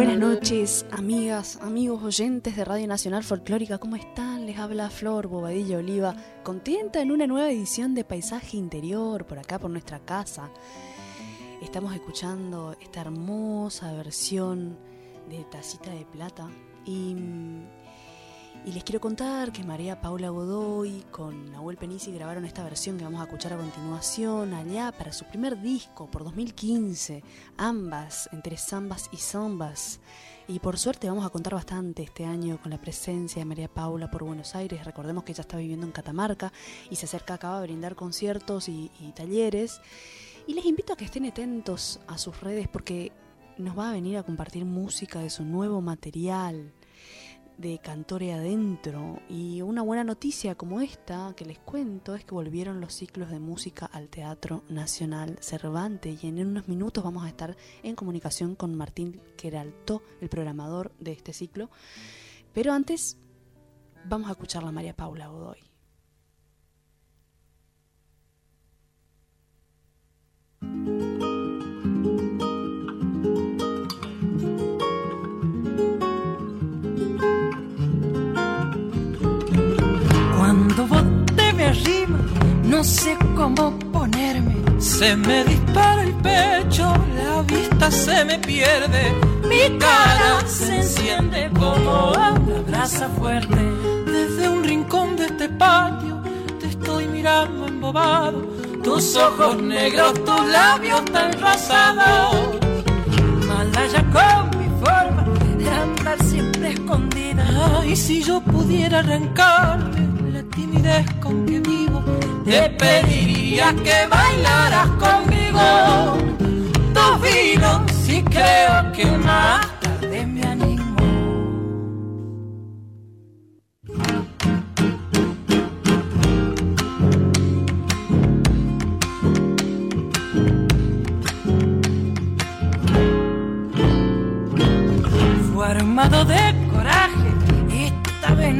Buenas noches, amigas, amigos oyentes de Radio Nacional Folclórica, ¿cómo están? Les habla Flor Bobadilla Oliva, contenta en una nueva edición de Paisaje Interior por acá, por nuestra casa. Estamos escuchando esta hermosa versión de Tacita de Plata y y les quiero contar que María Paula Godoy con Nahuel Penisi grabaron esta versión que vamos a escuchar a continuación allá para su primer disco por 2015, ambas, entre zambas y zambas. Y por suerte vamos a contar bastante este año con la presencia de María Paula por Buenos Aires. Recordemos que ella está viviendo en Catamarca y se acerca acá a brindar conciertos y talleres. Y les invito a que estén atentos a sus redes porque nos va a venir a compartir música de su nuevo material de Cantore Adentro. Y una buena noticia como esta que les cuento es que volvieron los ciclos de música al Teatro Nacional Cervantes y en unos minutos vamos a estar en comunicación con Martín Queraltó, el programador de este ciclo. Pero antes vamos a escuchar a María Paula Godoy. No sé cómo ponerme. Se me dispara el pecho, la vista se me pierde, mi cara se enciende como una brasa fuerte. Desde un rincón de este patio te estoy mirando embobado, tus ojos negros, tus labios tan rosados. Malaya con mi forma de andar siempre escondida. Ay, si yo pudiera arrancarme timidez con que vivo te pediría que bailaras conmigo. Dos vinos y creo que más tarde me animo. Fue armado de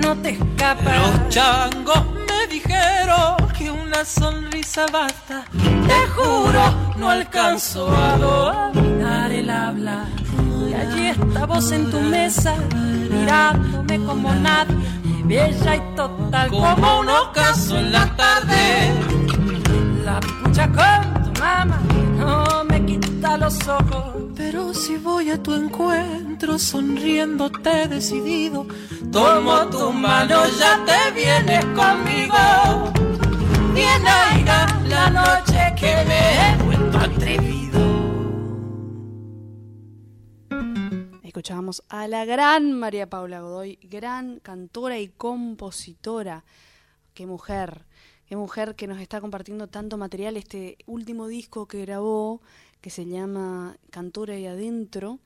no te escapas. Los changos dijeron que una sonrisa basta. Te juro, no alcanzo a dominar el habla. Y allí estabas en tu mesa, mirándome como nada, bella y total como un ocaso en la tarde. La pucha con tu mamá no me quita los ojos. Pero si voy a tu encuentro sonriéndote decidido, tomo tu mano, ya te vienes conmigo. Bien la noche que me he vuelto atrevido. Escuchábamos a la gran María Paula Godoy, gran cantora y compositora. Qué mujer, qué mujer que nos está compartiendo tanto material. Este último disco que grabó, que se llama Cantora y Adentro,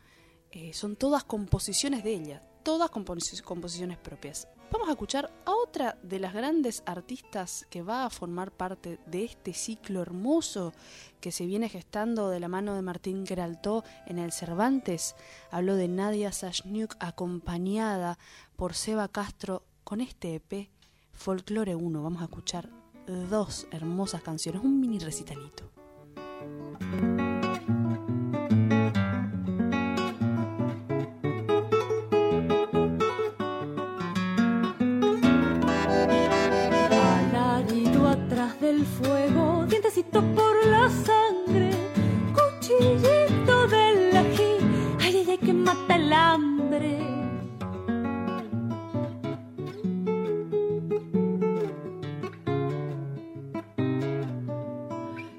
eh, son todas composiciones de ella, todas composiciones propias. Vamos a escuchar a otra de las grandes artistas que va a formar parte de este ciclo hermoso que se viene gestando de la mano de Martín Geraltó en el Cervantes. Habló de Nadia Sashniuk acompañada por Seba Castro con este EP Folklore 1. Vamos a escuchar dos hermosas canciones, un mini recitalito. Fuego, dientecito por la sangre, cuchillito del ají, ay, ay, ay, que mata el hambre.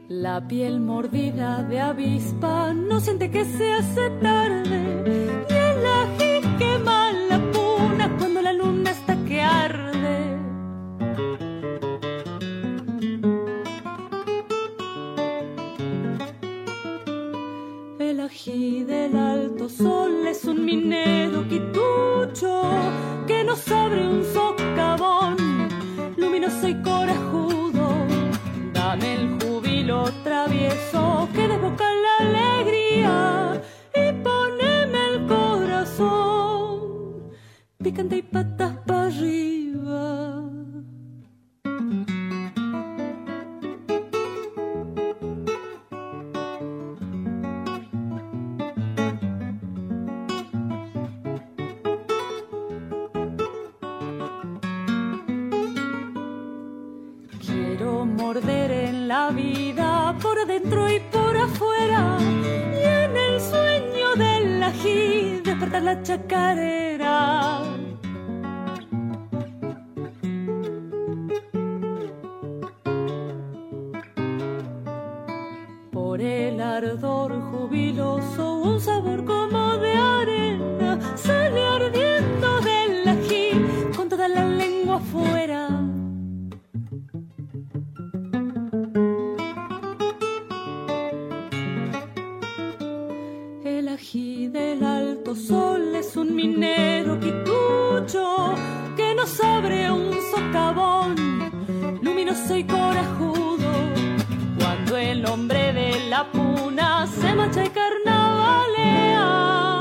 La piel mordida de avispa no siente que se hace tarde, luminoso y corajudo. Cuando el hombre de la puna se marcha y carnavalea,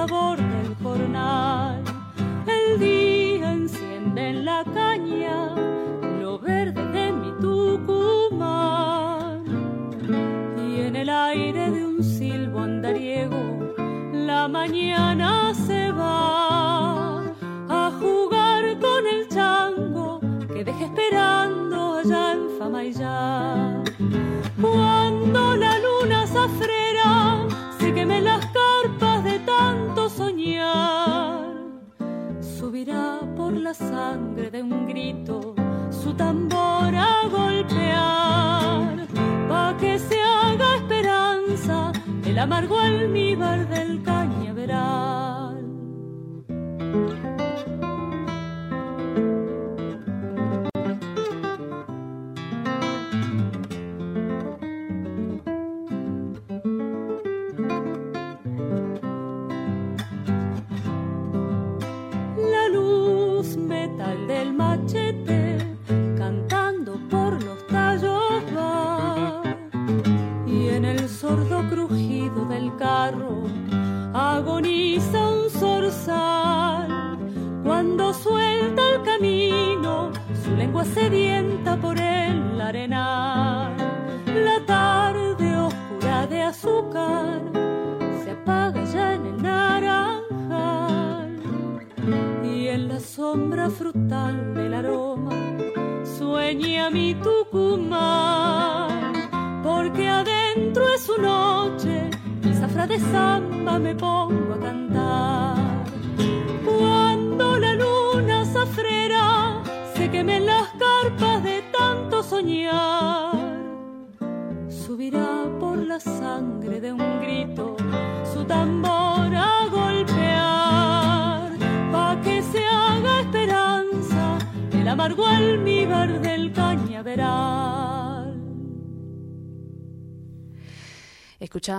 sabor del jornal. El día enciende en la caña lo verde de mi Tucumán. Y en el aire de un silbo andariego la mañana se va a jugar con el chango que deje esperando allá en Famayán. Por la sangre de un grito su tambor a golpear, pa' que se haga esperanza el amargo almíbar del cañaveral.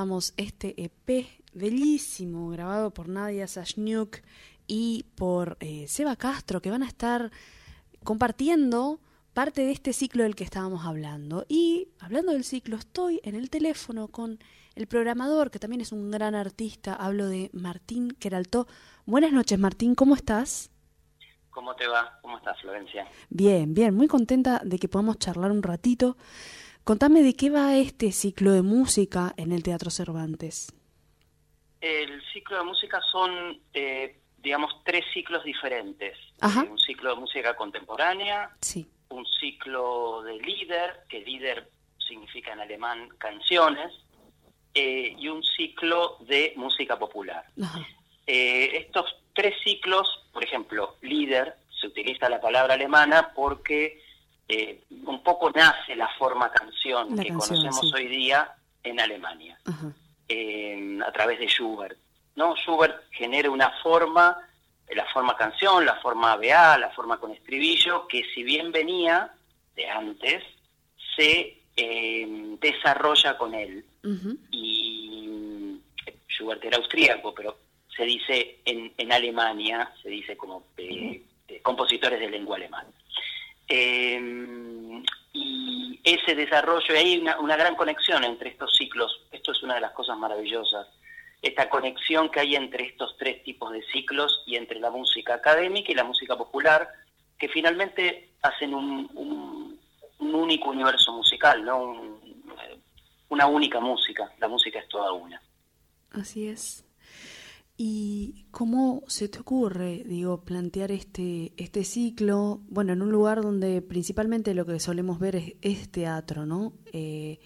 Escuchábamos este EP bellísimo grabado por Nadia Sashniuk y por eh, Seba Castro que van a estar compartiendo parte de este ciclo del que estábamos hablando. Y hablando del ciclo, estoy en el teléfono con el programador, que también es un gran artista. Hablo de Martín Queraltó. Buenas noches, Martín, ¿cómo estás? ¿Cómo te va? ¿Cómo estás, Florencia? Bien, bien, muy contenta de que podamos charlar un ratito. Contame de qué va este ciclo de música en el Teatro Cervantes. El ciclo de música son, eh, digamos, tres ciclos diferentes. Ajá. Eh, un ciclo de música contemporánea, Sí. un ciclo de líder, que líder significa en alemán canciones, eh, y un ciclo de música popular. Ajá. Eh, estos tres ciclos, por ejemplo, líder, se utiliza la palabra alemana porque eh, un poco nace la forma canción La que canción, conocemos sí. hoy día en Alemania, eh, a través de Schubert. ¿no? Schubert genera una forma, eh, la forma canción, la forma BA, la forma con estribillo, que si bien venía de antes, se eh, desarrolla con él y eh, Schubert era austríaco, pero se dice en, en Alemania, se dice como eh, compositores de lengua alemana. Eh, y ese desarrollo, y hay una, gran conexión entre estos ciclos, esto es una de las cosas maravillosas, esta conexión que hay entre estos tres tipos de ciclos y entre la música académica y la música popular, que finalmente hacen un, único universo musical, ¿no? Un- una única música, la música es toda una. Así es. ¿Y cómo se te ocurre, digo, plantear este, este ciclo, bueno, en un lugar donde principalmente lo que solemos ver es, teatro, ¿no? Eh,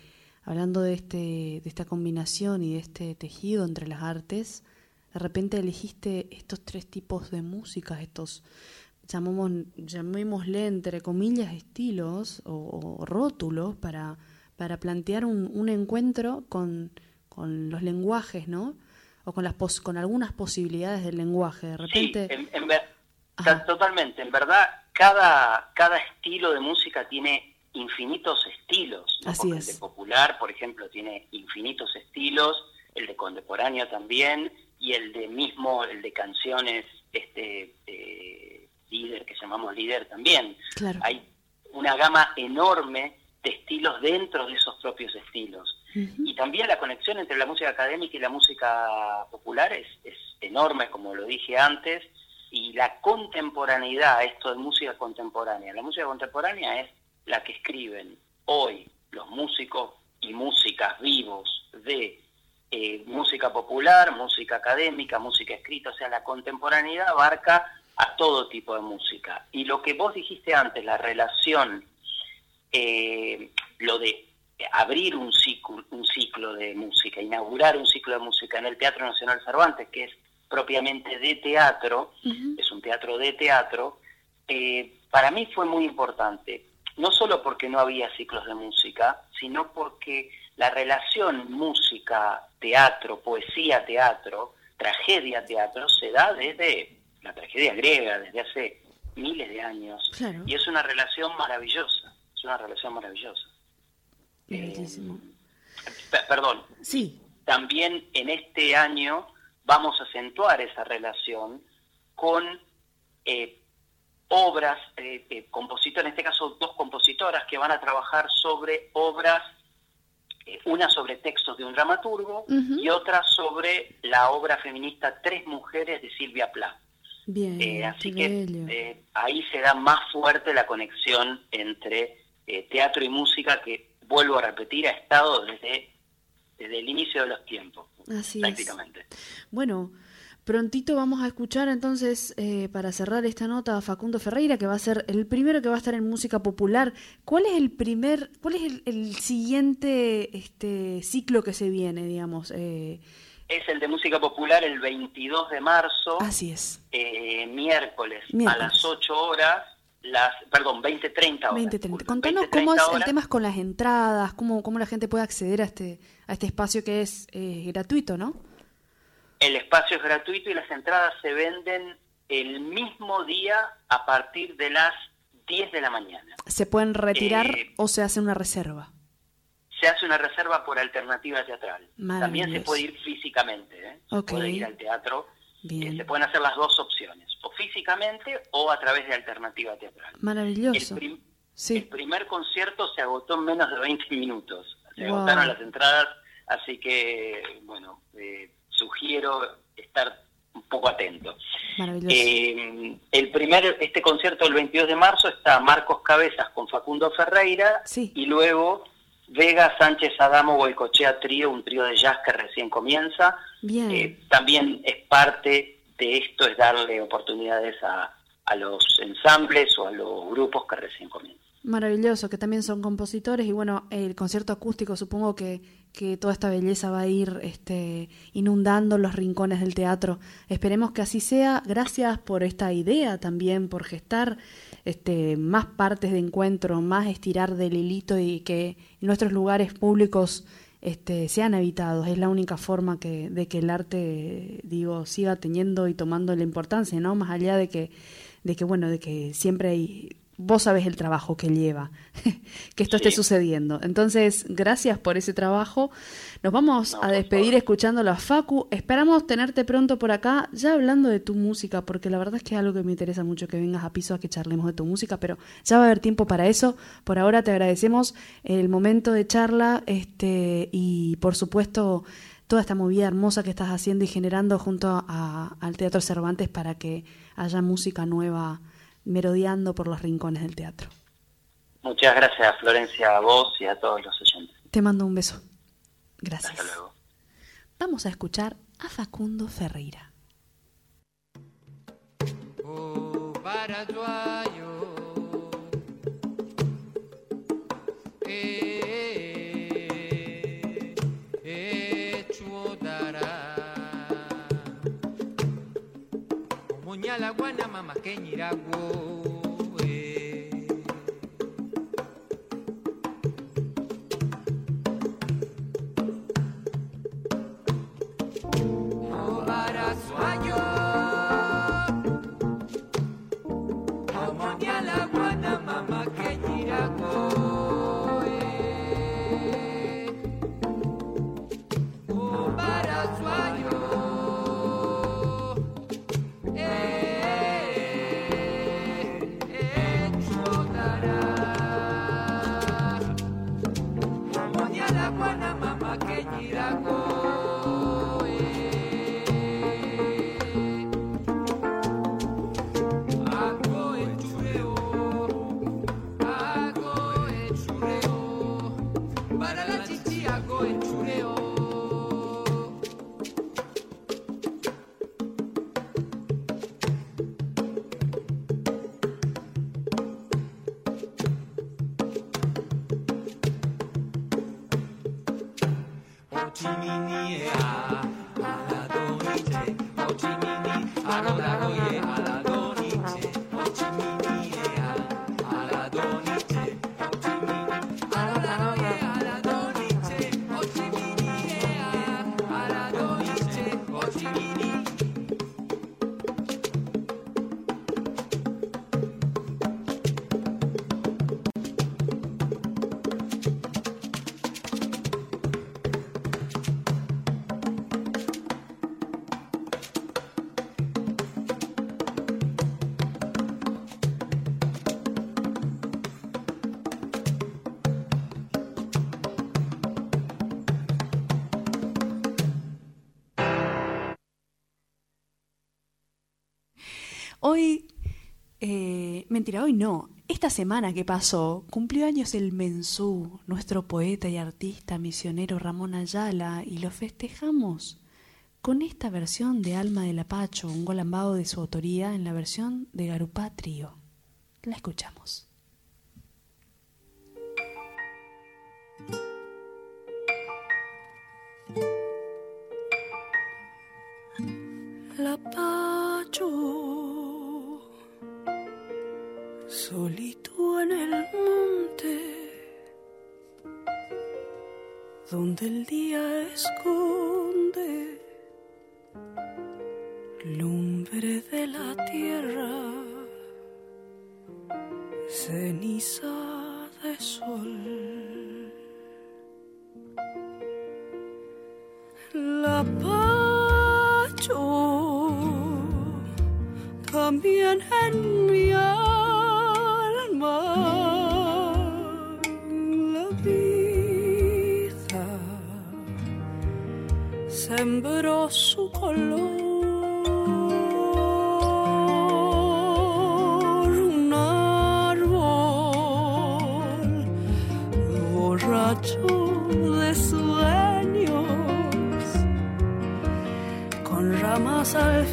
hablando de, este, de esta combinación y de este tejido entre las artes, de repente elegiste estos tres tipos de música, estos, llamamos, llamémosle entre comillas, estilos o, o rótulos para, para plantear un, un encuentro con, con los lenguajes, ¿no? O con, las pos- con algunas posibilidades del lenguaje. De repente... Sí, en, en totalmente. En verdad, cada, cada estilo de música tiene infinitos estilos. ¿no? Así Porque es. El de popular, por ejemplo, tiene infinitos estilos, el de contemporáneo también, y el de mismo, el de canciones este eh, líder, que llamamos líder también. Claro. Hay una gama enorme de estilos dentro de esos propios estilos. Y también la conexión entre la música académica y la música popular es, es enorme, como lo dije antes, y la contemporaneidad, esto de música contemporánea, la música contemporánea es la que escriben hoy los músicos y músicas vivos de eh, música popular, música académica, música escrita, o sea, la contemporaneidad abarca a todo tipo de música. Y lo que vos dijiste antes, la relación, eh, lo de abrir un ciclo, un ciclo de música, inaugurar un ciclo de música en el Teatro Nacional Cervantes, que es propiamente de teatro, es un teatro de teatro, eh, para mí fue muy importante, no solo porque no había ciclos de música, sino porque la relación música-teatro, poesía-teatro, tragedia-teatro se da desde la tragedia griega, desde hace miles de años, y es una relación maravillosa, es una relación maravillosa. Eh, perdón. Sí. También en este año vamos a acentuar esa relación con eh, obras, eh, eh compositores, en este caso dos compositoras que van a trabajar sobre obras, eh, una sobre textos de un dramaturgo y otra sobre la obra feminista Tres Mujeres de Silvia Plath. Bien, así que ahí se da más fuerte la conexión entre teatro y música que, vuelvo a repetir, ha estado desde, desde el inicio de los tiempos. Así prácticamente. Bueno, prontito vamos a escuchar entonces, eh, para cerrar esta nota, a Facundo Ferreira, que va a ser el primero que va a estar en música popular. ¿Cuál es el primer, cuál es el, siguiente este, ciclo que se viene, digamos? Eh, es el de música popular el 22 de marzo. Así es. Eh, miércoles, a las 8 horas las, perdón, 20-30 horas. 20-30. Contanos cómo es el tema con las entradas, cómo, cómo la gente puede acceder a este, a este espacio que es eh, gratuito, ¿no? El espacio es gratuito y las entradas se venden el mismo día a partir de las 10 de la mañana. ¿Se pueden retirar eh, o se hace una reserva? Se hace una reserva por alternativa teatral. También se puede ir físicamente, ¿eh? se puede ir al teatro. Bien. se pueden hacer las dos opciones físicamente o a través de alternativa teatral. Maravilloso. El, primer concierto se agotó en menos de 20 minutos. Se agotaron las entradas, así que, bueno, eh, sugiero estar un poco atento. Eh, el primer, este concierto del 22 de marzo está Marcos Cabezas con Facundo Ferreira y luego Vega, Sánchez, Adamo, Boicochea Trío, un trío de jazz que recién comienza. Bien. Eh, también es parte de esto es darle oportunidades a, a los ensambles o a los grupos que recién comienzan. Maravilloso, que también son compositores y bueno, el concierto acústico supongo que, que toda esta belleza va a ir este, inundando los rincones del teatro. Esperemos que así sea. Gracias por esta idea también, por gestar este, más partes de encuentro, más estirar del hilito y que nuestros lugares públicos este, sean habitados. Es la única forma que, de que el arte, digo, siga teniendo y tomando la importancia, ¿no? Más allá de que, de que bueno, de que siempre hay vos sabés el trabajo que lleva que esto esté sucediendo. Entonces, gracias por ese trabajo. Nos vamos a despedir escuchando la Facu. Esperamos tenerte pronto por acá, ya hablando de tu música, porque la verdad es que es algo que me interesa mucho que vengas a piso a que charlemos de tu música, pero ya va a haber tiempo para eso. Por ahora te agradecemos el momento de charla este y por supuesto toda esta movida hermosa que estás haciendo y generando junto al Teatro Cervantes para que haya música nueva merodeando por los rincones del teatro. Muchas gracias, Florencia, a vos y a todos los oyentes. Te mando un beso. Gracias. Hasta luego. Vamos a escuchar a Facundo Ferreira. Oh, la guana mama keñirago Hoy, eh, mentira, hoy no. Esta semana que pasó, cumplió años el Mensú, nuestro poeta y artista misionero Ramón Ayala, y lo festejamos con esta versión de Alma del Apacho, un golambado de su autoría en la versión de Garupá Trío. La escuchamos. La Pacho solito en el monte, donde el día esconde lumbre de la tierra, ceniza de sol. La pacho también en sembró su color. Un árbol borracho de sueños. Con ramas al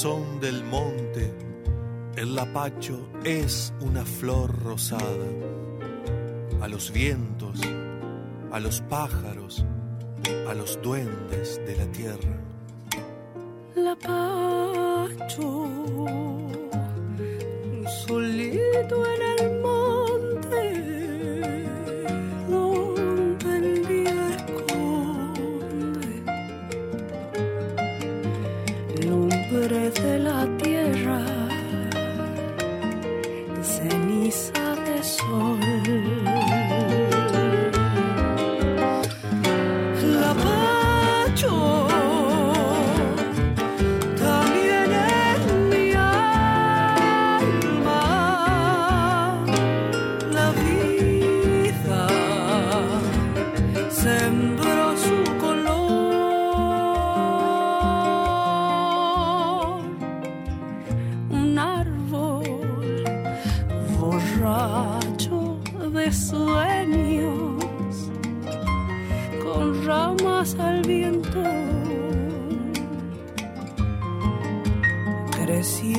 corazón del monte, el lapacho es una flor rosada. A los vientos, a los pájaros, a los duendes de la tierra. Lapacho, solito en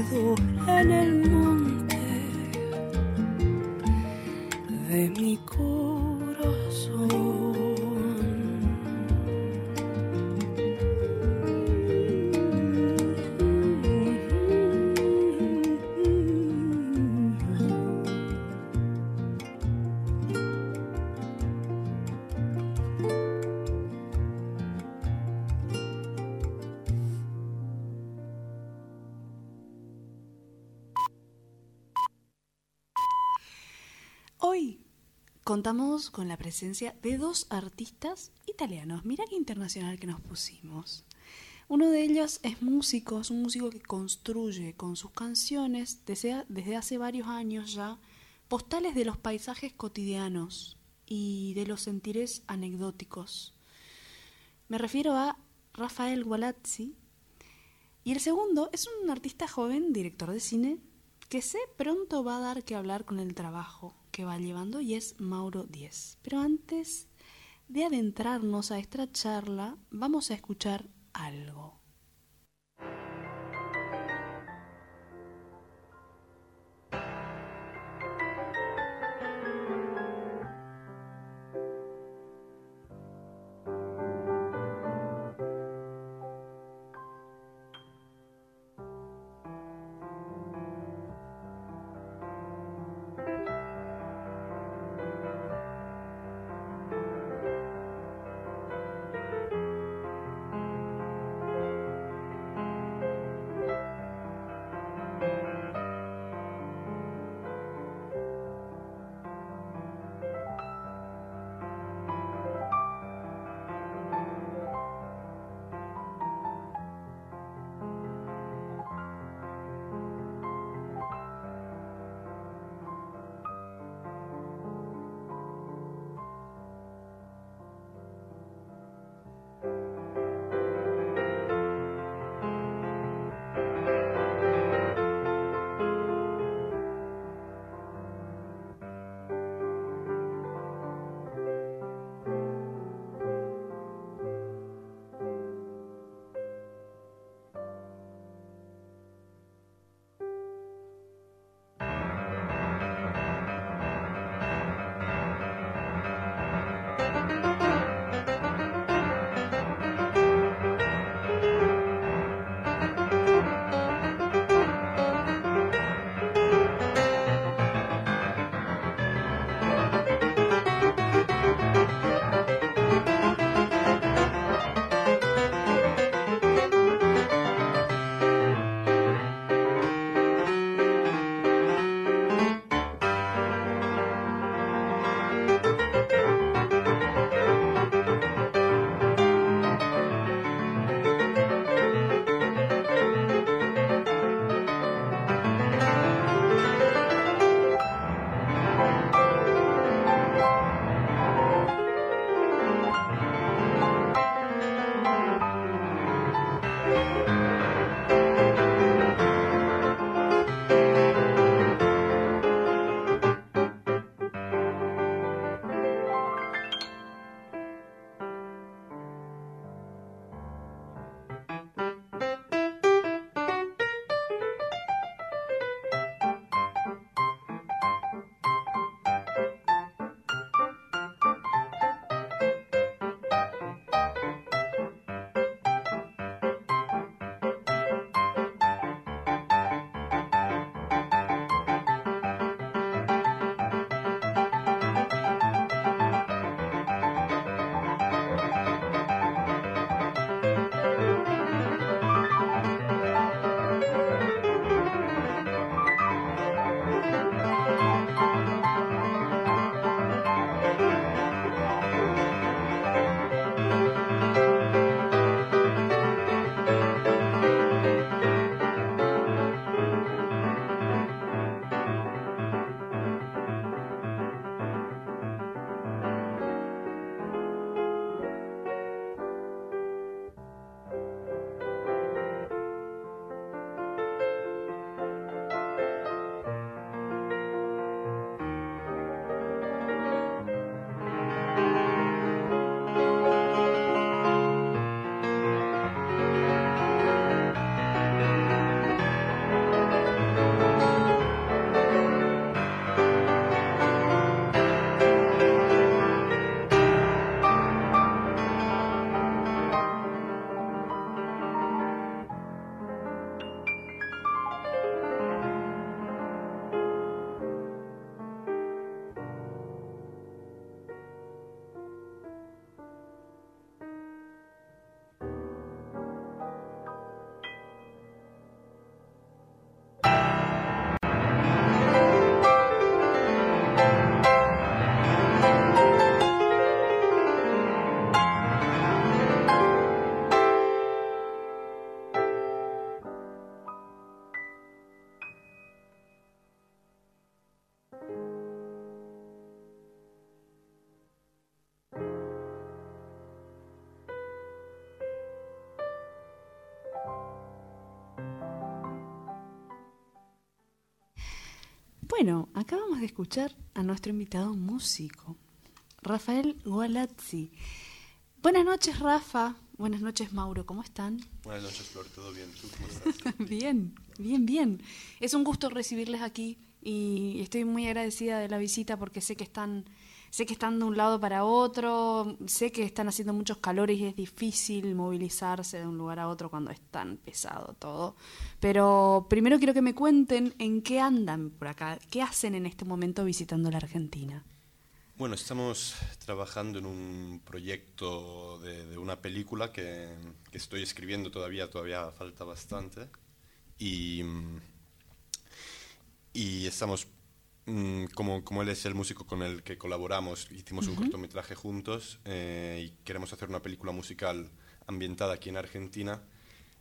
en el monte de mi corazón. Con la presencia de dos artistas italianos. Mira qué internacional que nos pusimos. Uno de ellos es músico, es un músico que construye con sus canciones desde, desde hace varios años ya postales de los paisajes cotidianos y de los sentires anecdóticos. Me refiero a Rafael Gualazzi. Y el segundo es un artista joven, director de cine, que sé pronto va a dar que hablar con el trabajo que va llevando y es Mauro Díez. Pero antes de adentrarnos a esta charla, vamos a escuchar algo. Bueno, acabamos de escuchar a nuestro invitado músico, Rafael Gualazzi. Buenas noches, Rafa. Buenas noches, Mauro. ¿Cómo están? Buenas noches, Flor. ¿Todo bien? ¿Tú cómo estás? bien, bien, bien. Es un gusto recibirles aquí y estoy muy agradecida de la visita porque sé que están sé que están de un lado para otro, sé que están haciendo muchos calores y es difícil movilizarse de un lugar a otro cuando es tan pesado todo. Pero primero quiero que me cuenten en qué andan por acá, qué hacen en este momento visitando la Argentina. Bueno, estamos trabajando en un proyecto de, una película que, que, estoy escribiendo todavía, todavía falta bastante. Y, y estamos Mm, como, como él es el músico con el que colaboramos, hicimos un cortometraje juntos eh, y queremos hacer una película musical ambientada aquí en Argentina,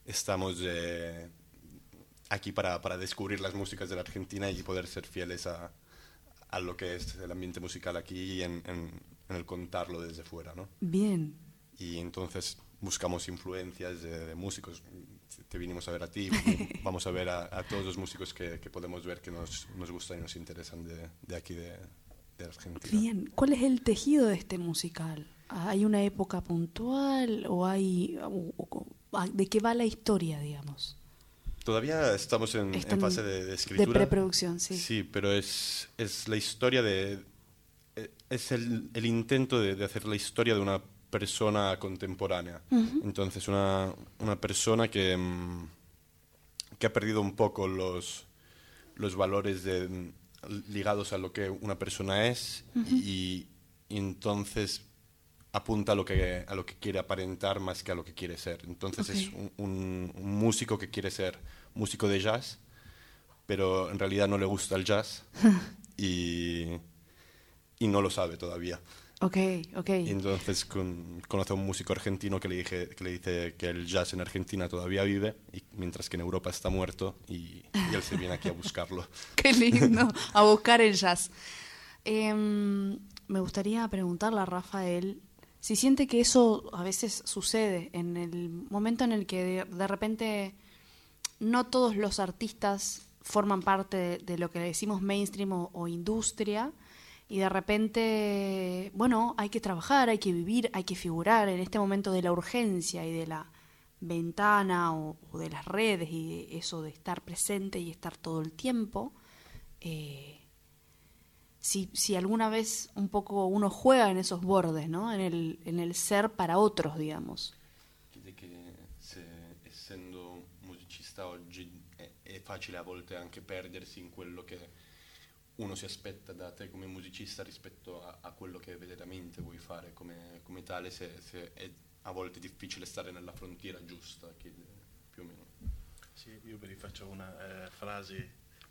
estamos eh, aquí para, para, descubrir las músicas de la Argentina y poder ser fieles a, a lo que es el ambiente musical aquí y en, en, en, el contarlo desde fuera. ¿no? Bien. Y entonces buscamos influencias de músicos te vinimos a ver a ti, vamos a ver a, todos los músicos que, podemos ver que nos, nos, gustan y nos interesan de, de aquí de, de, Argentina. Bien, ¿cuál es el tejido de este musical? ¿Hay una época puntual o hay... ¿De qué va la historia, digamos? Todavía estamos en, en fase de, escritura. De preproducción, sí. Sí, pero es, es la historia de... Eh, es el, el intento de, de hacer la historia de una persona contemporánea. Entonces, una, una persona que, mm, que, ha perdido un poco los, los valores de, ligados a lo que una persona es y, entonces apunta a lo, que, a lo que quiere aparentar más que a lo que quiere ser. Entonces es un, músico que quiere ser músico de jazz, pero en realidad no le gusta el jazz y, y no lo sabe todavía. Ok, ok. Y entonces con, conoce a un músico argentino que le, dije, que le dice que el jazz en Argentina todavía vive, y, mientras que en Europa está muerto, y, él se viene aquí a buscarlo. Qué lindo, a buscar el jazz. Em, me gustaría preguntarle a Rafael si siente que eso a veces sucede en el momento en el que de, repente no todos los artistas forman parte de, lo que decimos mainstream o industria, y de repente, bueno, hay que trabajar, hay que vivir, hay que figurar en este momento de la urgencia y de la ventana o, de las redes y eso de estar presente y estar todo el tiempo. Eh, si, si alguna vez un poco uno juega en esos bordes, ¿no? En el, en el ser para otros, digamos. Crede que se, musicista oggi è, è a volte anche perdersi in quello che uno si aspetta da te come musicista rispetto a, a quello che veramente vuoi fare come, come tale, se, se, è a volte difficile stare nella frontiera giusta, più o meno. Sì, io mi rifaccio una eh, frase,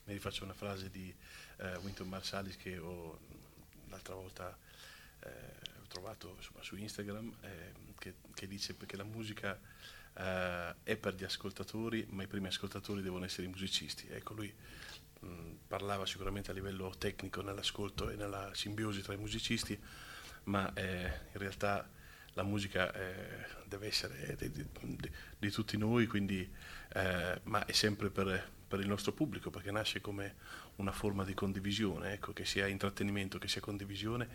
mi rifaccio una frase di eh, Winton Marsalis che ho, l'altra volta eh, ho trovato insomma, su Instagram, eh, che, che, dice che la musica eh, è per gli ascoltatori, ma i primi ascoltatori devono essere i musicisti. Ecco, lui parlava sicuramente a livello tecnico nell'ascolto e nella simbiosi tra i musicisti, ma eh, in realtà la musica eh, deve essere di, di, di, tutti noi, quindi, eh, ma è sempre per, per, il nostro pubblico, perché nasce come una forma di condivisione, ecco, che sia intrattenimento, che sia condivisione,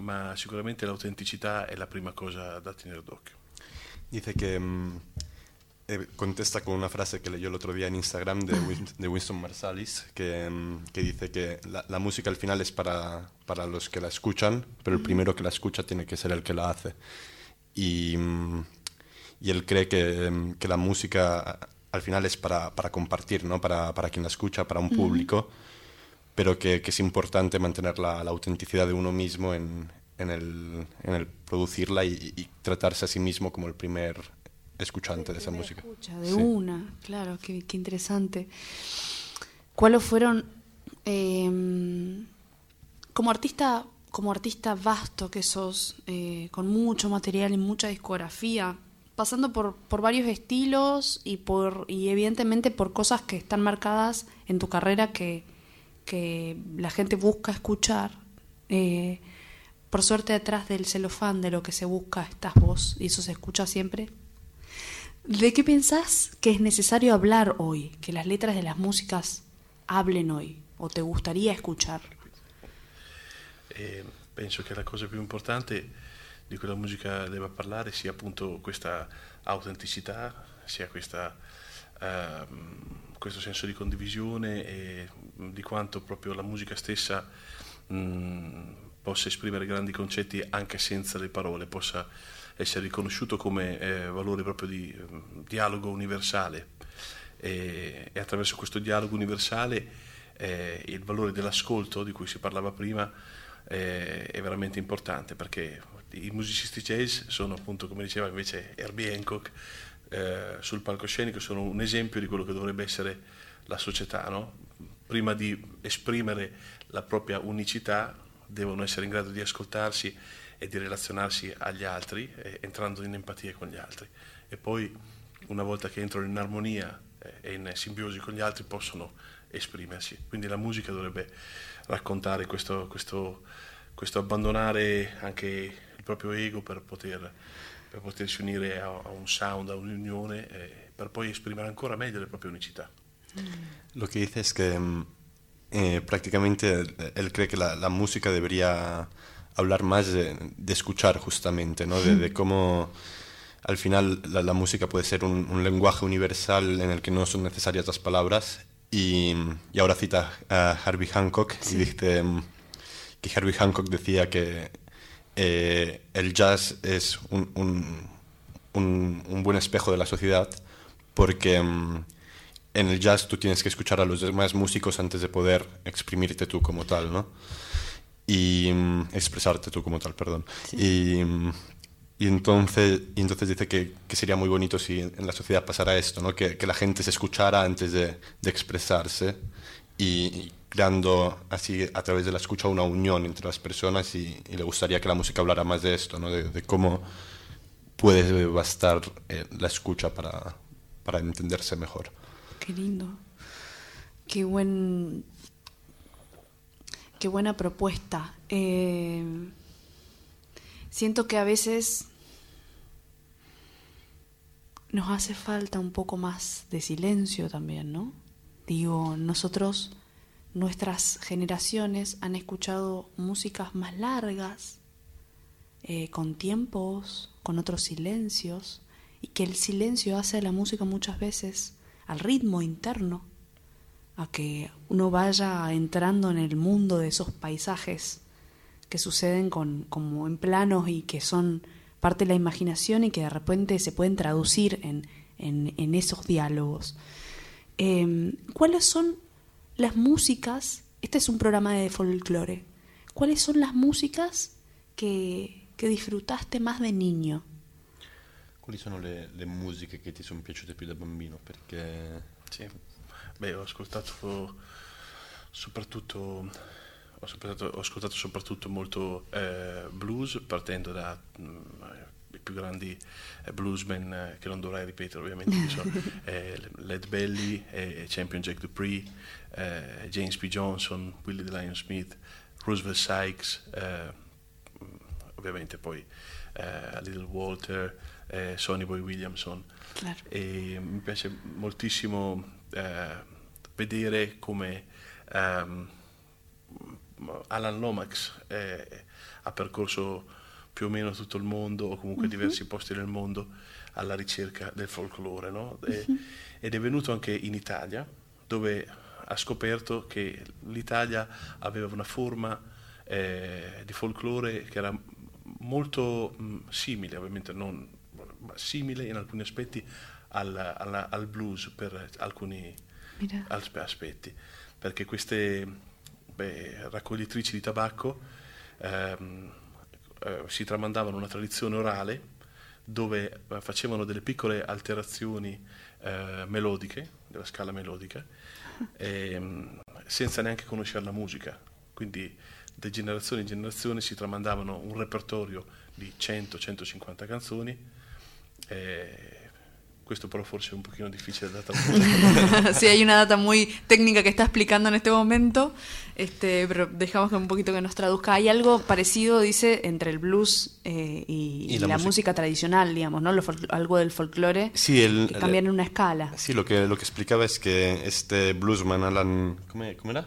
ma sicuramente l'autenticità è la prima cosa da tenere d'occhio. Dice che mm, Eh, contesta con una frase que leyó el otro día en Instagram de, de Winston Marsalis, que, mm, que dice que la, música al final es para, para, los que la escuchan, pero el primero que la escucha tiene que ser el que la hace. Y, mm, y él cree que, mm, que, la música al final es para, para compartir, ¿no? para, para, quien la escucha, para un público, pero que, que, es importante mantener la, la, autenticidad de uno mismo en, en, el, en el producirla y, y tratarse a sí mismo como el primer escuchante de esa música. Escucha, de una, claro, qué, interesante. ¿Cuáles fueron, em, como artista, como artista vasto que sos, eh, con mucho material y mucha discografía, pasando por, por varios estilos y por y evidentemente por cosas que están marcadas en tu carrera que, que la gente busca escuchar. Eh, por suerte detrás del celofán de lo que se busca estás vos y eso se escucha siempre ¿De qué pensás que es necesario hablar hoy? Que las letras de las músicas hablen hoy. o te gustaría escuchar? E penso che la cosa più importante di cui la musica debba parlare sia appunto questa autenticità, sia questa, ehm, questo senso di condivisione e di quanto proprio la musica stessa mh, possa esprimere grandi concetti anche senza le parole, possa essere riconosciuto come eh, valore proprio di eh, dialogo universale e, e, attraverso questo dialogo universale eh, il valore dell'ascolto di cui si parlava prima eh, è veramente importante perché i musicisti jazz sono appunto come diceva invece Herbie Hancock eh, sul palcoscenico sono un esempio di quello che dovrebbe essere la società no? prima di esprimere la propria unicità devono essere in grado di ascoltarsi e di relazionarsi agli altri, eh, entrando in empatia con gli altri. E poi, una volta che entrano in armonia eh, e in simbiosi con gli altri, possono esprimersi. Quindi la musica dovrebbe raccontare questo, questo, questo abbandonare anche il proprio ego per, poter, per potersi unire a, a, un sound, a un'unione, eh, per poi esprimere ancora meglio le proprie unicità. Lo que dice es que eh, prácticamente él cree que la, la música debería hablar más de, de escuchar justamente, ¿no? De, de, cómo al final la, la música puede ser un, un, lenguaje universal en el que no son necesarias las palabras. Y, y ahora cita a Herbie Hancock sí. y dice mm, que Herbie Hancock decía que eh, el jazz es un, un, un, buen espejo de la sociedad porque um, en el jazz tú tienes que escuchar a los demás músicos antes de poder exprimirte tú como tal, ¿no? Y um, expresarte tú como tal, perdón. Sí. Y, um, y, entonces, y entonces dice que, que, sería muy bonito si en la sociedad pasara esto, ¿no? que, que la gente se escuchara antes de, de expresarse y, y, creando así a través de la escucha una unión entre las personas y, y le gustaría que la música hablara más de esto, ¿no? de, de cómo puede bastar eh, la escucha para, para entenderse mejor. Qué lindo. Qué buen Qué buena propuesta. Eh, siento que a veces nos hace falta un poco más de silencio también, ¿no? Digo, nosotros, nuestras generaciones han escuchado músicas más largas, eh, con tiempos, con otros silencios, y que el silencio hace a la música muchas veces al ritmo interno a que uno vaya entrando en el mundo de esos paisajes que suceden con, como en planos y que son parte de la imaginación y que de repente se pueden traducir en, en, en esos diálogos. Eh, ¿Cuáles son las músicas? Este es un programa de folclore. ¿Cuáles son las músicas que, che disfrutaste más de niño? Quali sono le, le musiche che ti sono piaciute più da bambino? Perché... Sì. Beh, ho ascoltato soprattutto ho, ascoltato, ho ascoltato soprattutto molto eh, blues partendo da mh, i più grandi eh, bluesmen eh, che non dovrei ripetere ovviamente che sono eh, Led Belly, Champion Jack Dupree, eh, James P. Johnson, Willie the Lion Smith, Roosevelt Sykes, eh, ovviamente poi Little Walter, Sonny Boy Williamson. Claro. E mi piace moltissimo vedere come um, Alan Lomax eh, ha percorso più o meno tutto il mondo o comunque uh-huh. diversi posti nel mondo alla ricerca del folklore no? e, uh-huh. ed è venuto anche in Italia dove ha scoperto che l'Italia aveva una forma eh, di folklore che era molto mh, simile, ovviamente non ma simile in alcuni aspetti al, al, al blues per alcuni Mira. aspetti, perché queste beh, raccoglitrici di tabacco ehm, eh, si tramandavano una tradizione orale dove eh, facevano delle piccole alterazioni eh, melodiche, della scala melodica, ehm, senza neanche conoscere la musica. Quindi di generazione in generazione si tramandavano un repertorio di 100-150 canzoni. Eh, Esto pero forse es un poquito difícil de tratar. sí, hay una data muy técnica que está explicando en este momento, este, pero dejamos que un poquito que nos traduzca. Hay algo parecido, dice, entre el blues eh, y, y, la, la música. tradicional, digamos, ¿no? Lo, algo del folclore sí, el, que cambian en una escala. Sí, lo que, lo que explicaba es que este bluesman, Alan... ¿Cómo, cómo era?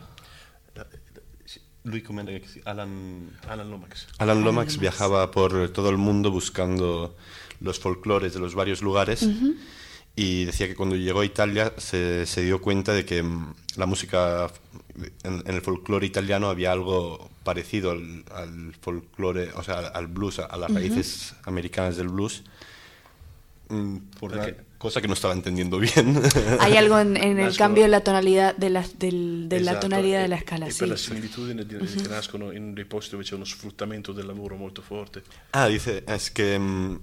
Luis, ¿cómo era que- Alan, Alan Lomax. Alan Lomax viajaba por todo el mundo buscando los folclores de los varios lugares y decía que cuando llegó a Italia se, se dio cuenta de que mm, la música en, en el folclore italiano había algo parecido al, al folclore, o sea, al blues, a, a las raíces americanas del blues, mm, por Perché- cosa que no estaba entendiendo bien. Hay algo en, en el cambio de la tonalidad de la, del- de la Esatto, tonalidad e- de la escala, E sí. per la similitudine di- che nascono in dei posti dove c'è uno sfruttamento del lavoro molto forte. Ah, dice, es que, mm,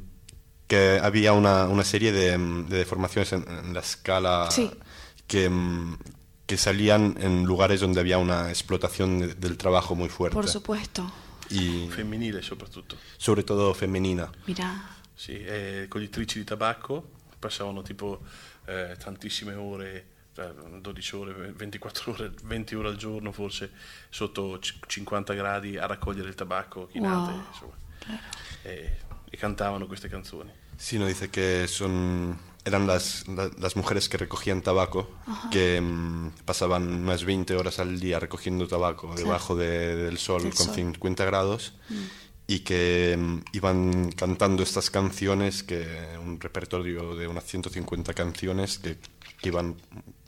que había una, una serie de, mm, de deformaciones en, en la escala Sí. que, mm, que salían en lugares donde había una explotación de- del trabajo muy fuerte. Por supuesto. Y Femminile soprattutto. sobre todo femenina. Mirá. Sì, e con gli trici di tabacco passavano tipo eh, tantissime ore, eh, 12 ore, 24 ore, 20 ore al giorno forse, sotto c- 50 gradi a raccogliere il tabacco chinate, Wow, insomma. E, e cantavano queste canzoni. Sí, no dice que son eran las, la- las mujeres que recogían tabaco, que mm, pasaban unas 20 horas al día recogiendo tabaco debajo de- del sol Del con sol. 50 grados y que mm, iban cantando estas canciones, que un repertorio de unas 150 canciones que, iban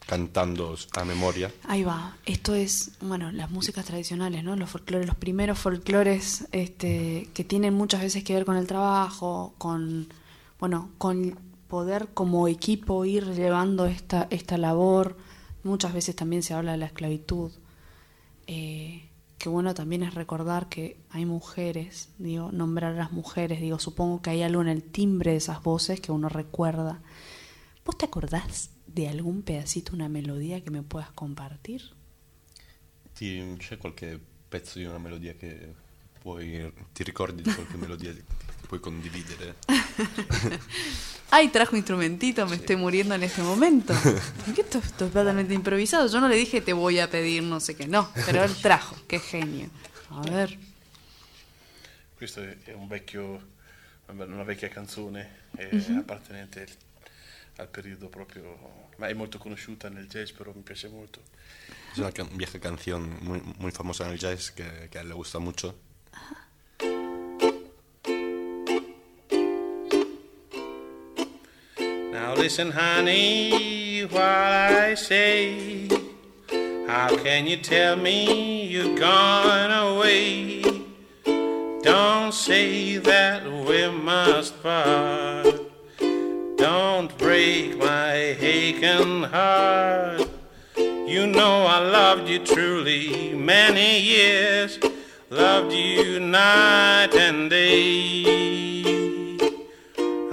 cantando a memoria. Ahí va. Esto es, bueno, las músicas tradicionales, ¿no? Los folclores, los primeros folclores este, que tienen muchas veces que ver con el trabajo, con, bueno, con poder como equipo ir llevando esta, esta labor. Muchas veces también se habla de la esclavitud. Eh, que bueno también es recordar que hay mujeres, digo, nombrar a las mujeres, digo, supongo que hay algo en el timbre de esas voces que uno recuerda. ¿Vos te acordás de algún pedacito, una melodía que me puedas compartir? Ti, c'è qualche pezzo di una melodia che puoi, ti ricordi di qualche melodia che puoi condividere? Ay, trajo instrumentito, me estoy muriendo en este momento. ¿Qué esto, esto es totalmente improvisado. Yo no le dije te voy a pedir no sé qué, no, pero él trajo, qué genio. A ver. Questo è un vecchio, una vecchia canzone eh, Mhm. appartenente al periodo proprio, ma è molto conosciuta nel jazz, però mi piace molto. Es una can- vieja canción muy, muy famosa en el jazz que, que a él le gusta mucho. Now listen, honey, while I say, how can you tell me you've gone away? Don't say that we must part. Don't break my aching heart. You know I loved you truly many years, loved you night and day.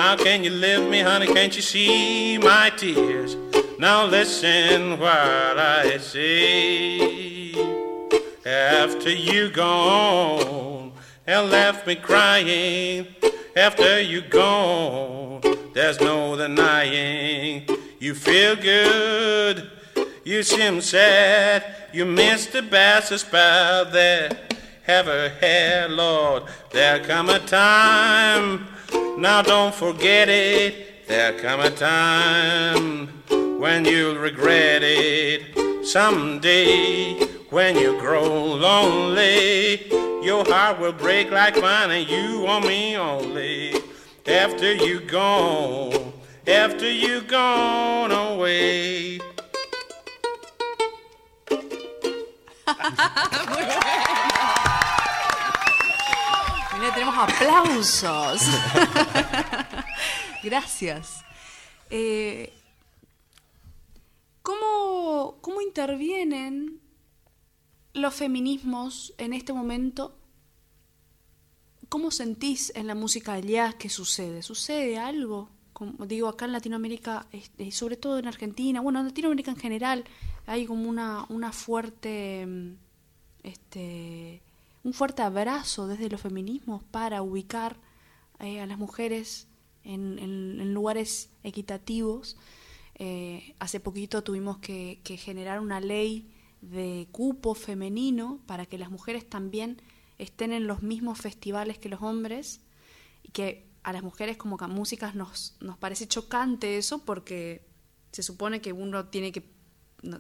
How can you live me, honey? Can't you see my tears? Now listen what I say. After you gone and left me crying, after you gone, there's no denying. You feel good, you seem sad, you missed the best spell that ever had, Lord. There come a time, now don't forget it. There come a time when you'll regret it. Someday, when you grow lonely, your heart will break like mine, and you want me only. After you gone, after you gone away. Tenemos aplausos. Gracias. Eh, ¿cómo, ¿Cómo intervienen los feminismos en este momento? ¿Cómo sentís en la música jazz que sucede? ¿Sucede algo? Como digo, acá en Latinoamérica, este, y sobre todo en Argentina, bueno, en Latinoamérica en general, hay como una, una fuerte, este, un fuerte abrazo desde los feminismos para ubicar eh, a las mujeres en, lugares equitativos. Eh, hace poquito tuvimos que, generar una ley de cupo femenino para que las mujeres también estén en los mismos festivales que los hombres y que a las mujeres como que a músicas nos, nos parece chocante eso porque se supone que uno tiene que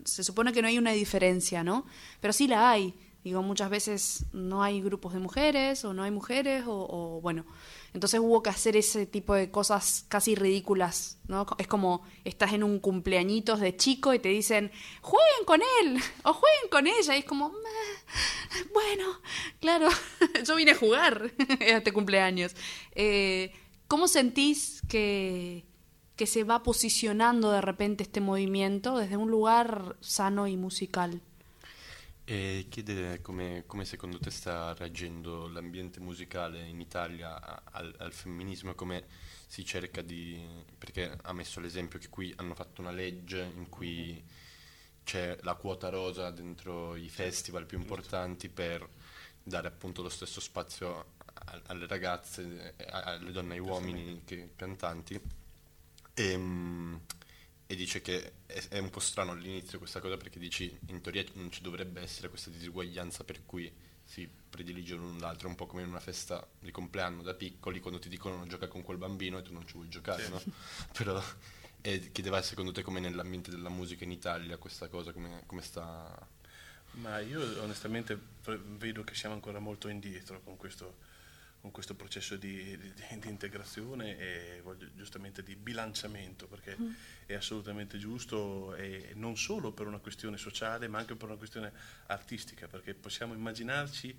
se supone que no hay una diferencia, ¿no? Pero sí la hay. Digo, muchas veces no hay grupos de mujeres o no hay mujeres o, bueno, entonces hubo que hacer ese tipo de cosas casi ridículas, ¿no? Es como estás en un cumpleañitos de chico y te dicen, jueguen con él o jueguen con ella y es como, bueno, claro, yo vine a jugar a este cumpleaños. Eh, ¿Cómo sentís que, que se va posicionando de repente este movimiento desde un lugar sano y musical? E chiedere come, come, secondo te sta reagendo l'ambiente musicale in Italia al, al, femminismo, come si cerca di... perché ha messo l'esempio che qui hanno fatto una legge in cui c'è la quota rosa dentro i festival più importanti per dare appunto lo stesso spazio alle ragazze, alle donne e ai uomini che, cantanti. E, ehm, e dice che è, è, un po' strano all'inizio questa cosa perché dici in teoria non ci dovrebbe essere questa disuguaglianza per cui si predilige l'un l'altro, un po' come in una festa di compleanno da piccoli quando ti dicono non gioca con quel bambino e tu non ci vuoi giocare, sì. no? Però e chiedeva secondo te come nell'ambiente della musica in Italia questa cosa, come, come sta... Ma io onestamente vedo che siamo ancora molto indietro con questo con questo processo di, di, di, integrazione e voglio, giustamente di bilanciamento, perché mm. è assolutamente giusto e non solo per una questione sociale, ma anche per una questione artistica, perché possiamo immaginarci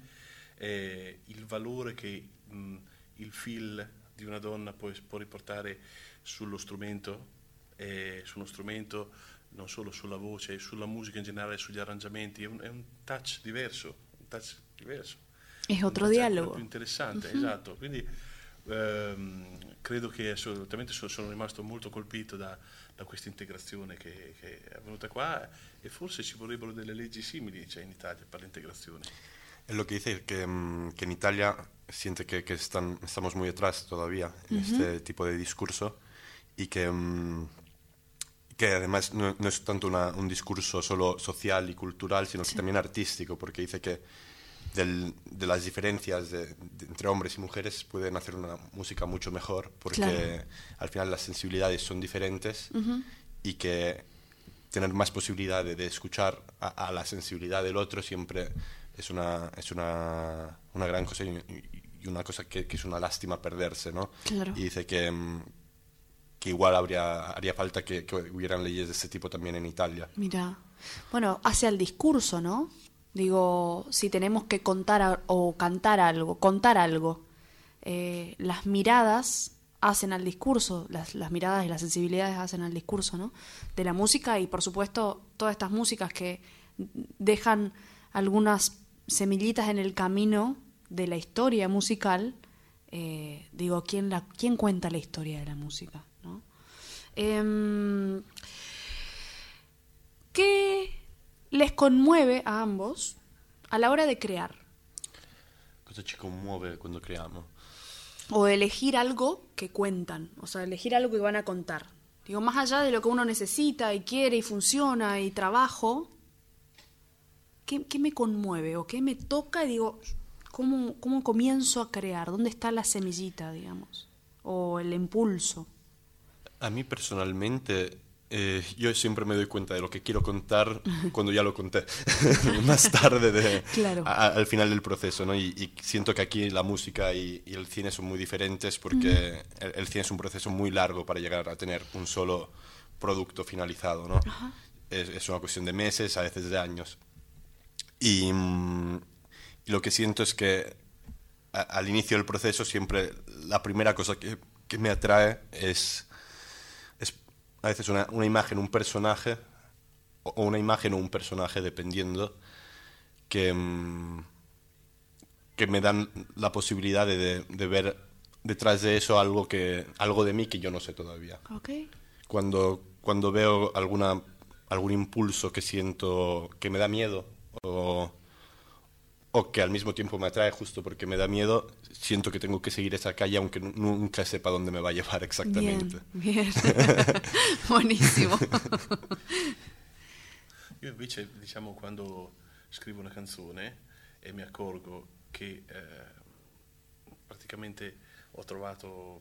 eh, il valore che mh, il feel di una donna può, può riportare sullo strumento, eh, su uno strumento non solo sulla voce, sulla musica in generale, sugli arrangiamenti, è un, è un touch diverso, un touch diverso. È otro dialogo. più interessante, uh-huh. esatto. Quindi ehm, credo che assolutamente sono, sono rimasto molto colpito da, da questa integrazione che, che, è avvenuta qua e forse ci vorrebbero delle leggi simili cioè in Italia per l'integrazione. Es lo que dice que, mm, que en Italia siente que, que están, estamos muy atrás todavía en uh -huh. este tipo de discurso y que, um, que además no, no, es tanto una, un discurso solo social y cultural, sino sí. que también artístico, porque dice que del, de las diferencias de, de, entre hombres y mujeres pueden hacer una música mucho mejor porque claro. al final las sensibilidades son diferentes uh -huh. y que tener más posibilidad de, de escuchar a, a, la sensibilidad del otro siempre es una, es una, una gran cosa y, y una cosa que, que, es una lástima perderse, ¿no? Claro. Y dice que, mm, que igual habría, haría falta que, que hubieran leyes de este tipo también en Italia. Mira, bueno, hacia el discurso, ¿no? Digo, si tenemos que contar o cantar algo, contar algo, eh, las miradas hacen al discurso, las, las, miradas y las sensibilidades hacen al discurso, ¿no? De la música y por supuesto todas estas músicas que dejan algunas semillitas en el camino de la historia musical, eh, digo, ¿quién, ¿quién cuenta la historia de la música? ¿no? Eh, ¿Qué les conmueve a ambos a la hora de crear. Cosa ci conmueve cuando creamos? O elegir algo que cuentan, o sea, elegir algo que van a contar. Digo, más allá de lo que uno necesita y quiere y funciona y trabajo, ¿qué, qué me conmueve o qué me toca? Y digo, ¿cómo, ¿cómo comienzo a crear? ¿Dónde está la semillita, digamos? O el impulso. A mí personalmente eh, yo siempre me doy cuenta de lo que quiero contar cuando ya lo conté, más tarde de, claro. a, al final del proceso, ¿no? Y, y, siento que aquí la música y, y el cine son muy diferentes porque mm. el, el, cine es un proceso muy largo para llegar a tener un solo producto finalizado, ¿no? Es, es, una cuestión de meses, a veces de años. Y, mm, y lo que siento es que a, al inicio del proceso siempre la primera cosa que, que me atrae es a veces una, una imagen, un personaje, o una imagen o un personaje, dependiendo, que, mm, que me dan la posibilidad de, de, ver detrás de eso algo, que, algo de mí que yo no sé todavía. Okay. Cuando, cuando veo alguna, algún impulso que siento que me da miedo o o que al mismo tiempo me atrae justo porque me da miedo, siento que tengo que seguir esa calle aunque nunca sepa dónde me va a llevar exactamente. Bien, bien. Buonissimo. Io invece, diciamo, quando scrivo una canzone e mi accorgo che eh, praticamente ho trovato,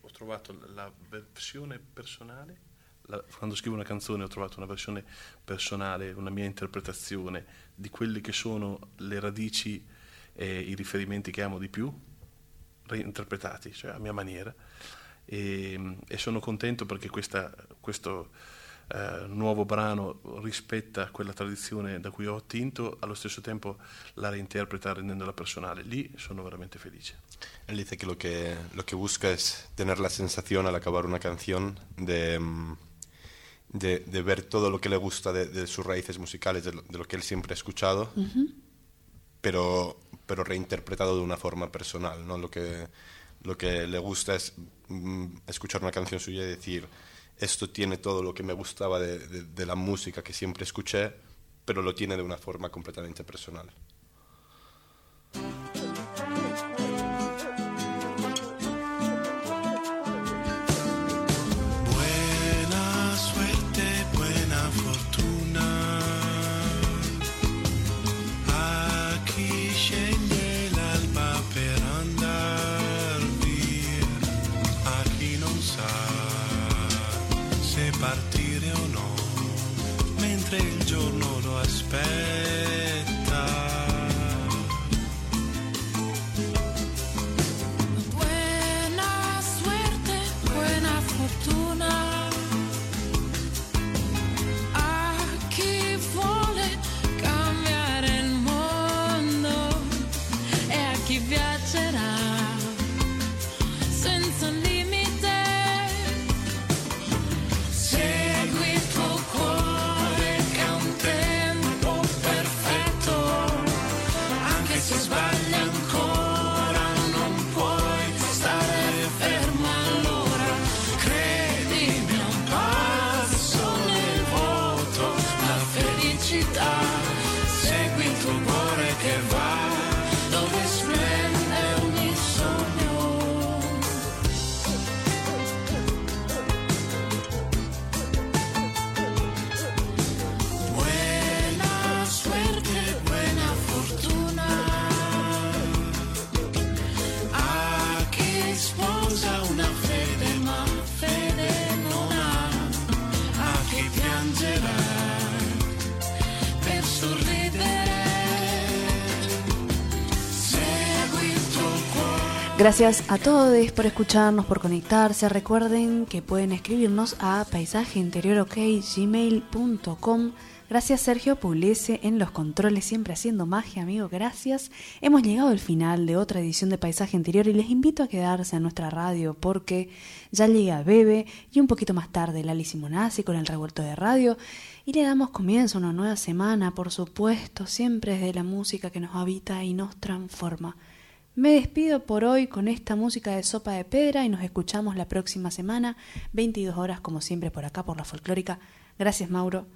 ho trovato la versione personale la, quando scrivo una canzone ho trovato una versione personale, una mia interpretazione di quelle che sono le radici e i riferimenti che amo di più, reinterpretati, cioè a mia maniera. E, e sono contento perché questa, questo eh, nuovo brano rispetta quella tradizione da cui ho attinto, allo stesso tempo la reinterpreta rendendola personale. Lì sono veramente felice. Él dice que lo que, lo que busca es tener la sensación al acabar una canción de, mm, de, de ver todo lo que le gusta de, de sus raíces musicales, de lo, de lo, que él siempre ha escuchado, uh -huh. pero, pero reinterpretado de una forma personal. ¿no? Lo, que, lo que le gusta es mm, escuchar una canción suya y decir, esto tiene todo lo que me gustaba de, de la música que siempre escuché, pero lo tiene de una forma completamente personal. Gracias a todos por escucharnos, por conectarse. Recuerden que pueden escribirnos a paisajeinteriorokgmail.com. Gracias Sergio Pugliese en los controles, siempre haciendo magia, amigo. Gracias. Hemos llegado al final de otra edición de Paisaje Interior y les invito a quedarse en nuestra radio porque ya llega Bebe y un poquito más tarde Lali Simonazzi con el revuelto de radio. Y le damos comienzo a una nueva semana, por supuesto, siempre desde la música que nos habita y nos transforma. Me despido por hoy con esta música de Sopa de Pedra y nos escuchamos la próxima semana, 22 horas como siempre por acá, por la folclórica. Gracias Mauro,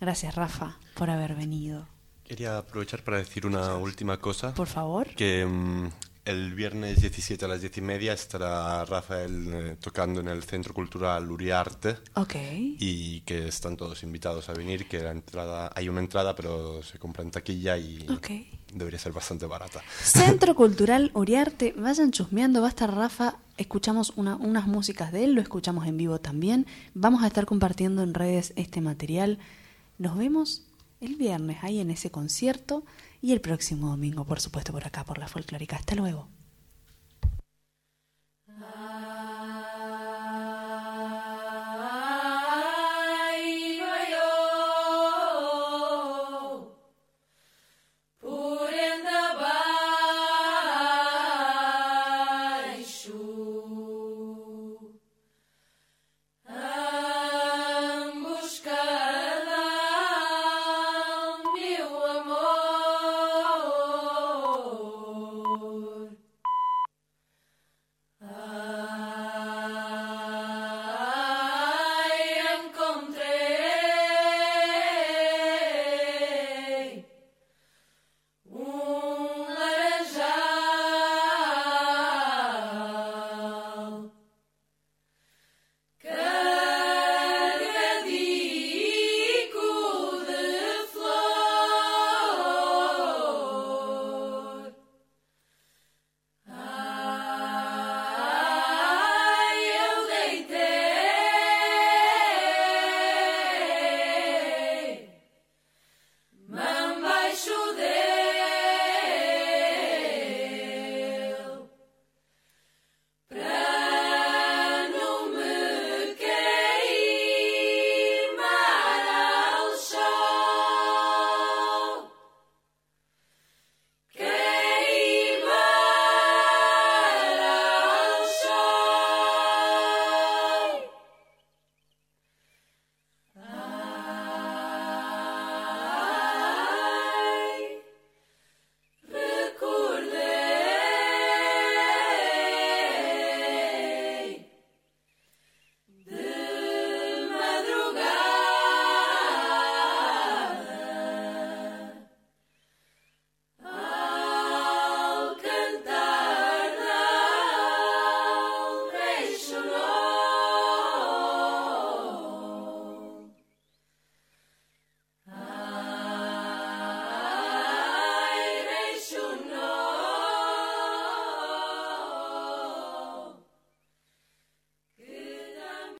gracias Rafa por haber venido. Quería aprovechar para decir una última cosa. Por favor. Que um, el viernes 17 a las 10 y media estará Rafael eh, tocando en el Centro Cultural Uriarte. Ok. Y que están todos invitados a venir, que la entrada, hay una entrada pero se compra en taquilla y... Okay debería ser bastante barata. Centro Cultural Uriarte, vayan chusmeando, va a estar Rafa, escuchamos una, unas músicas de él, lo escuchamos en vivo también, vamos a estar compartiendo en redes este material. Nos vemos el viernes ahí en ese concierto y el próximo domingo, por supuesto, por acá, por la folclórica. Hasta luego.